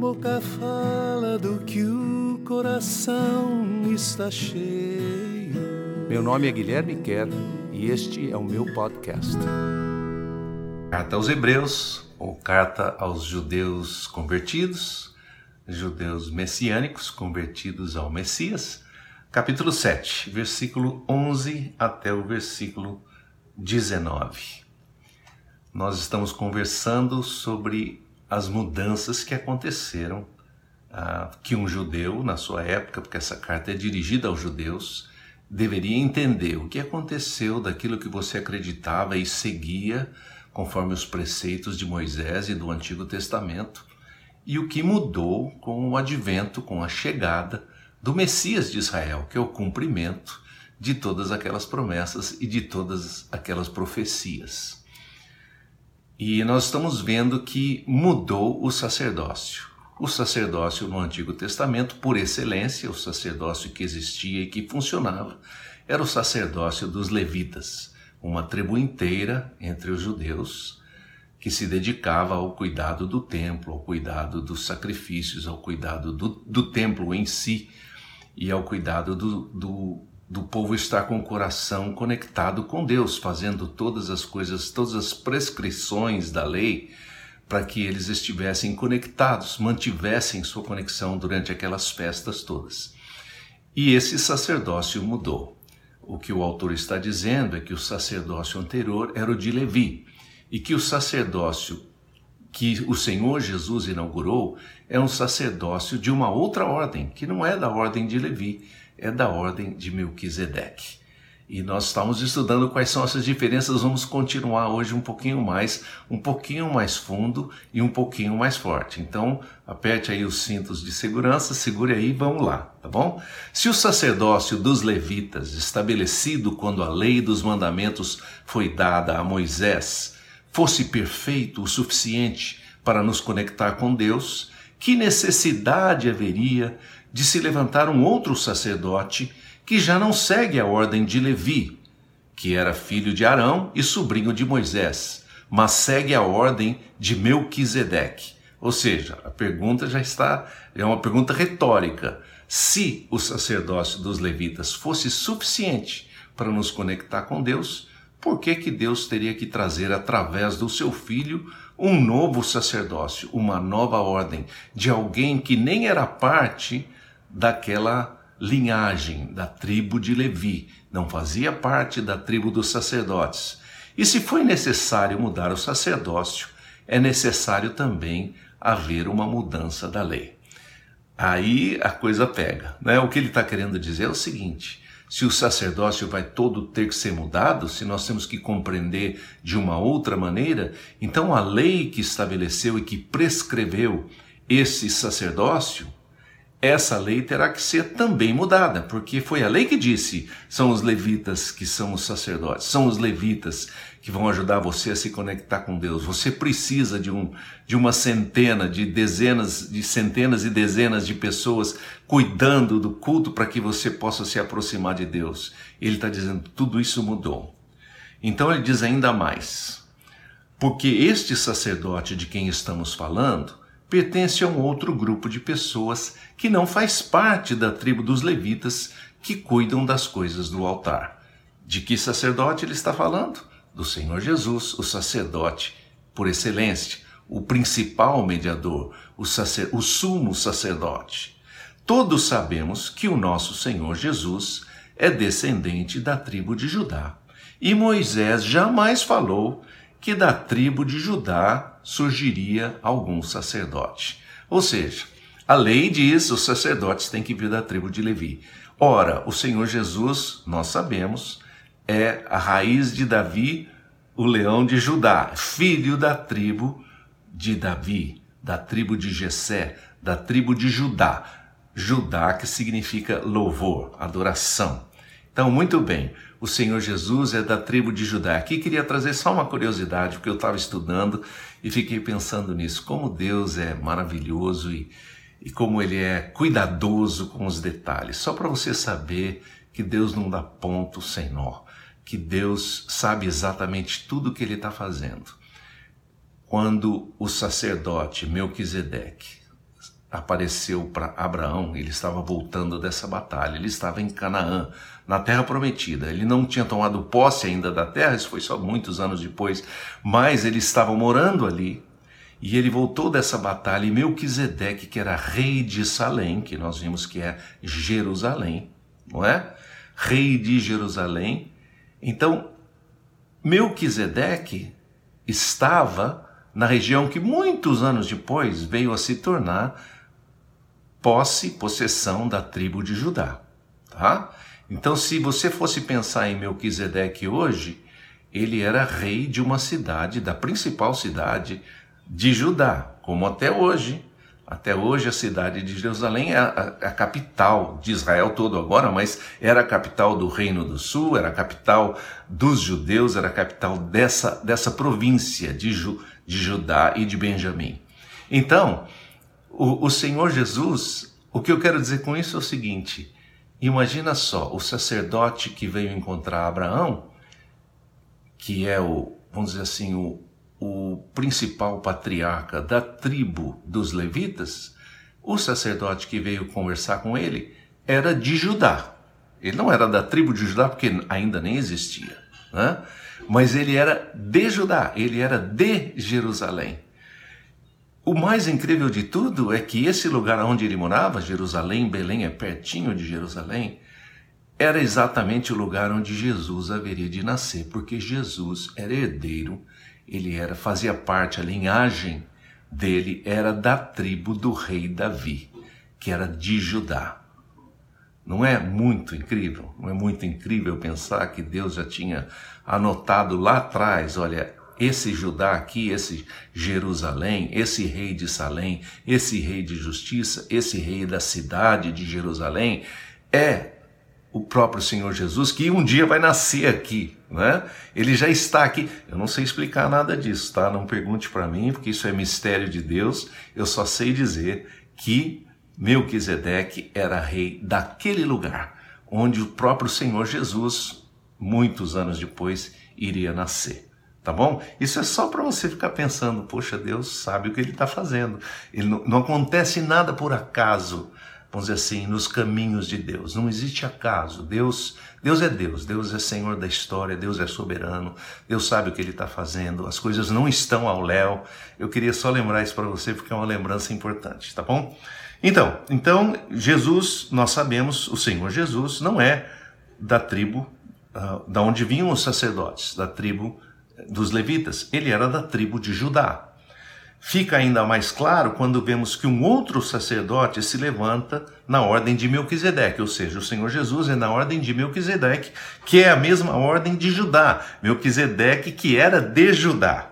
boca fala do que o coração está cheio. Meu nome é Guilherme Kerr e este é o meu podcast. Carta aos Hebreus, ou Carta aos Judeus Convertidos, Judeus Messiânicos Convertidos ao Messias, capítulo 7, versículo 11 até o versículo 19. Nós estamos conversando sobre as mudanças que aconteceram, ah, que um judeu, na sua época, porque essa carta é dirigida aos judeus, deveria entender o que aconteceu daquilo que você acreditava e seguia conforme os preceitos de Moisés e do Antigo Testamento, e o que mudou com o advento, com a chegada do Messias de Israel, que é o cumprimento de todas aquelas promessas e de todas aquelas profecias. E nós estamos vendo que mudou o sacerdócio. O sacerdócio no Antigo Testamento, por excelência, o sacerdócio que existia e que funcionava, era o sacerdócio dos levitas, uma tribo inteira entre os judeus que se dedicava ao cuidado do templo, ao cuidado dos sacrifícios, ao cuidado do, do templo em si e ao cuidado do, do do povo estar com o coração conectado com Deus, fazendo todas as coisas, todas as prescrições da lei, para que eles estivessem conectados, mantivessem sua conexão durante aquelas festas todas. E esse sacerdócio mudou. O que o autor está dizendo é que o sacerdócio anterior era o de Levi, e que o sacerdócio que o Senhor Jesus inaugurou é um sacerdócio de uma outra ordem, que não é da ordem de Levi, é da ordem de Melquisedeque. E nós estamos estudando quais são essas diferenças, vamos continuar hoje um pouquinho mais, um pouquinho mais fundo e um pouquinho mais forte. Então, aperte aí os cintos de segurança, segure aí, vamos lá, tá bom? Se o sacerdócio dos levitas, estabelecido quando a lei dos mandamentos foi dada a Moisés, fosse perfeito o suficiente para nos conectar com Deus, que necessidade haveria de se levantar um outro sacerdote que já não segue a ordem de Levi, que era filho de Arão e sobrinho de Moisés, mas segue a ordem de Melquisedeque. Ou seja, a pergunta já está, é uma pergunta retórica. Se o sacerdócio dos levitas fosse suficiente para nos conectar com Deus, por que, que Deus teria que trazer através do seu filho um novo sacerdócio, uma nova ordem, de alguém que nem era parte daquela linhagem da tribo de Levi, não fazia parte da tribo dos sacerdotes. E se foi necessário mudar o sacerdócio, é necessário também haver uma mudança da lei. Aí a coisa pega. Né? O que ele está querendo dizer é o seguinte: se o sacerdócio vai todo ter que ser mudado, se nós temos que compreender de uma outra maneira, então a lei que estabeleceu e que prescreveu esse sacerdócio essa lei terá que ser também mudada, porque foi a lei que disse: são os levitas que são os sacerdotes, são os levitas que vão ajudar você a se conectar com Deus. Você precisa de, um, de uma centena, de dezenas, de centenas e dezenas de pessoas cuidando do culto para que você possa se aproximar de Deus. Ele está dizendo: tudo isso mudou. Então ele diz ainda mais: porque este sacerdote de quem estamos falando pertence a um outro grupo de pessoas que não faz parte da tribo dos levitas que cuidam das coisas do altar. De que sacerdote ele está falando? Do Senhor Jesus, o sacerdote por excelência, o principal mediador, o, sacer, o sumo sacerdote. Todos sabemos que o nosso Senhor Jesus é descendente da tribo de Judá. E Moisés jamais falou que da tribo de Judá surgiria algum sacerdote. Ou seja, a lei diz os sacerdotes têm que vir da tribo de Levi. Ora, o Senhor Jesus, nós sabemos, é a raiz de Davi, o leão de Judá, filho da tribo de Davi, da tribo de Jessé, da tribo de Judá. Judá que significa louvor, adoração. Então, muito bem, o Senhor Jesus é da tribo de Judá. Aqui queria trazer só uma curiosidade, porque eu estava estudando e fiquei pensando nisso, como Deus é maravilhoso e, e como Ele é cuidadoso com os detalhes. Só para você saber que Deus não dá ponto sem nó, que Deus sabe exatamente tudo o que Ele está fazendo. Quando o sacerdote Melquisedeque apareceu para Abraão, ele estava voltando dessa batalha, ele estava em Canaã, na terra prometida. Ele não tinha tomado posse ainda da terra, isso foi só muitos anos depois, mas ele estava morando ali. E ele voltou dessa batalha e Melquisedeque, que era rei de Salém, que nós vimos que é Jerusalém, não é? Rei de Jerusalém. Então, Melquisedeque estava na região que muitos anos depois veio a se tornar posse, possessão da tribo de Judá, tá? Então, se você fosse pensar em Melquisedeque hoje, ele era rei de uma cidade, da principal cidade de Judá, como até hoje. Até hoje a cidade de Jerusalém é a, a, a, capital de Israel todo agora, mas era a capital do Reino do Sul, era a capital dos judeus, era a capital dessa, dessa província de, Ju, de Judá e de Benjamim. Então, o, o Senhor Jesus, o que eu quero dizer com isso é o seguinte: imagina só, o sacerdote que veio encontrar Abraão, que é o, vamos dizer assim, o, o principal patriarca da tribo dos levitas, o sacerdote que veio conversar com ele era de Judá. Ele não era da tribo de Judá porque ainda nem existia, né? mas ele era de Judá, ele era de Jerusalém. O mais incrível de tudo é que esse lugar onde ele morava, Jerusalém, Belém é pertinho de Jerusalém, era exatamente o lugar onde Jesus haveria de nascer, porque Jesus era herdeiro, ele era fazia parte a linhagem dele era da tribo do rei Davi, que era de Judá. Não é muito incrível? Não é muito incrível pensar que Deus já tinha anotado lá atrás, olha, esse Judá aqui, esse Jerusalém, esse rei de Salém, esse rei de justiça, esse rei da cidade de Jerusalém, é o próprio Senhor Jesus que um dia vai nascer aqui, né? Ele já está aqui. Eu não sei explicar nada disso, tá? Não pergunte para mim, porque isso é mistério de Deus. Eu só sei dizer que Melquisedeque era rei daquele lugar onde o próprio Senhor Jesus, muitos anos depois, iria nascer tá bom? Isso é só para você ficar pensando, poxa, Deus sabe o que ele está fazendo. Ele não, não, acontece nada por acaso, vamos dizer assim, nos caminhos de Deus. Não existe acaso. Deus, Deus é Deus. Deus é Senhor da história. Deus é soberano. Deus sabe o que Ele está fazendo. As coisas não estão ao léu. Eu queria só lembrar isso para você porque é uma lembrança importante, tá bom? Então, então Jesus, nós sabemos, o Senhor Jesus não é da tribo uh, da onde vinham os sacerdotes, da tribo dos levitas, ele era da tribo de Judá. Fica ainda mais claro quando vemos que um outro sacerdote se levanta na ordem de Melquisedeque, ou seja, o Senhor Jesus é na ordem de Melquisedeque, que é a mesma ordem de Judá. Melquisedeque que era de Judá.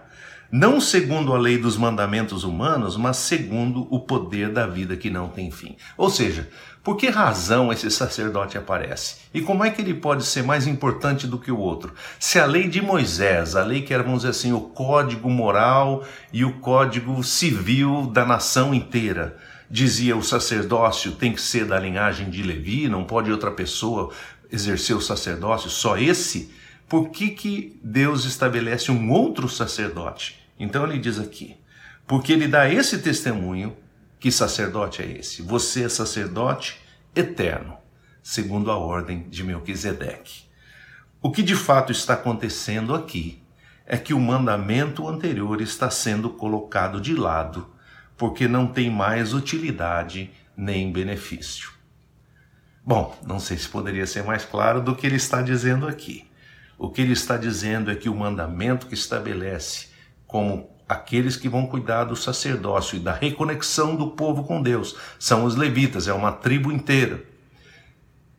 Não segundo a lei dos mandamentos humanos, mas segundo o poder da vida que não tem fim. Ou seja, por que razão esse sacerdote aparece? E como é que ele pode ser mais importante do que o outro? Se a lei de Moisés, a lei que era, vamos dizer assim, o código moral e o código civil da nação inteira, dizia o sacerdócio tem que ser da linhagem de Levi, não pode outra pessoa exercer o sacerdócio, só esse? Por que, que Deus estabelece um outro sacerdote? Então ele diz aqui, porque ele dá esse testemunho que sacerdote é esse? Você é sacerdote eterno, segundo a ordem de Melquisedeque. O que de fato está acontecendo aqui é que o mandamento anterior está sendo colocado de lado, porque não tem mais utilidade nem benefício. Bom, não sei se poderia ser mais claro do que ele está dizendo aqui. O que ele está dizendo é que o mandamento que estabelece como aqueles que vão cuidar do sacerdócio e da reconexão do povo com Deus. São os levitas, é uma tribo inteira.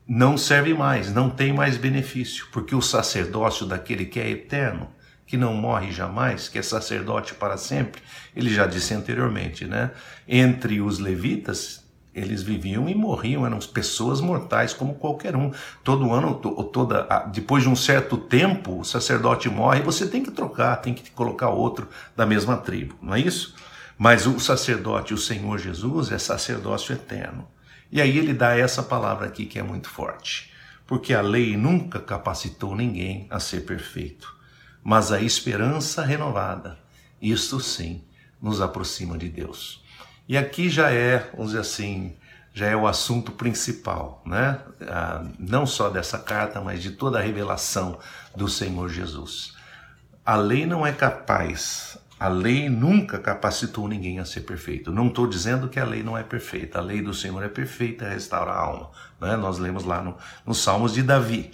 Não serve mais, não tem mais benefício, porque o sacerdócio daquele que é eterno, que não morre jamais, que é sacerdote para sempre, ele já disse anteriormente, né? Entre os levitas eles viviam e morriam, eram pessoas mortais como qualquer um. Todo ano, toda, depois de um certo tempo, o sacerdote morre e você tem que trocar, tem que colocar outro da mesma tribo, não é isso? Mas o sacerdote, o Senhor Jesus, é sacerdócio eterno. E aí ele dá essa palavra aqui que é muito forte. Porque a lei nunca capacitou ninguém a ser perfeito, mas a esperança renovada, isto sim, nos aproxima de Deus. E aqui já é, vamos dizer assim, já é o assunto principal, né? Ah, não só dessa carta, mas de toda a revelação do Senhor Jesus. A lei não é capaz, a lei nunca capacitou ninguém a ser perfeito. Não estou dizendo que a lei não é perfeita, a lei do Senhor é perfeita, restaura a alma. Né? Nós lemos lá no, nos Salmos de Davi.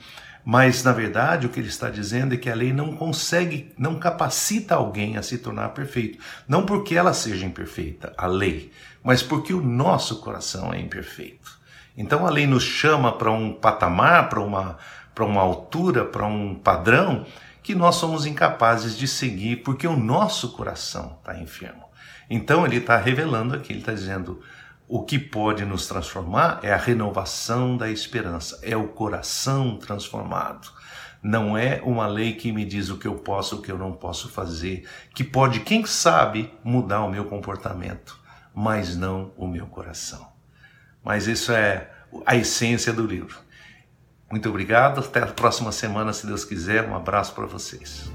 Mas, na verdade, o que ele está dizendo é que a lei não consegue, não capacita alguém a se tornar perfeito. Não porque ela seja imperfeita, a lei, mas porque o nosso coração é imperfeito. Então a lei nos chama para um patamar, para uma, para uma altura, para um padrão que nós somos incapazes de seguir porque o nosso coração está enfermo. Então ele está revelando aqui, ele está dizendo: o que pode nos transformar é a renovação da esperança, é o coração transformado. Não é uma lei que me diz o que eu posso, o que eu não posso fazer, que pode, quem sabe, mudar o meu comportamento, mas não o meu coração. Mas isso é a essência do livro. Muito obrigado, até a próxima semana, se Deus quiser. Um abraço para vocês.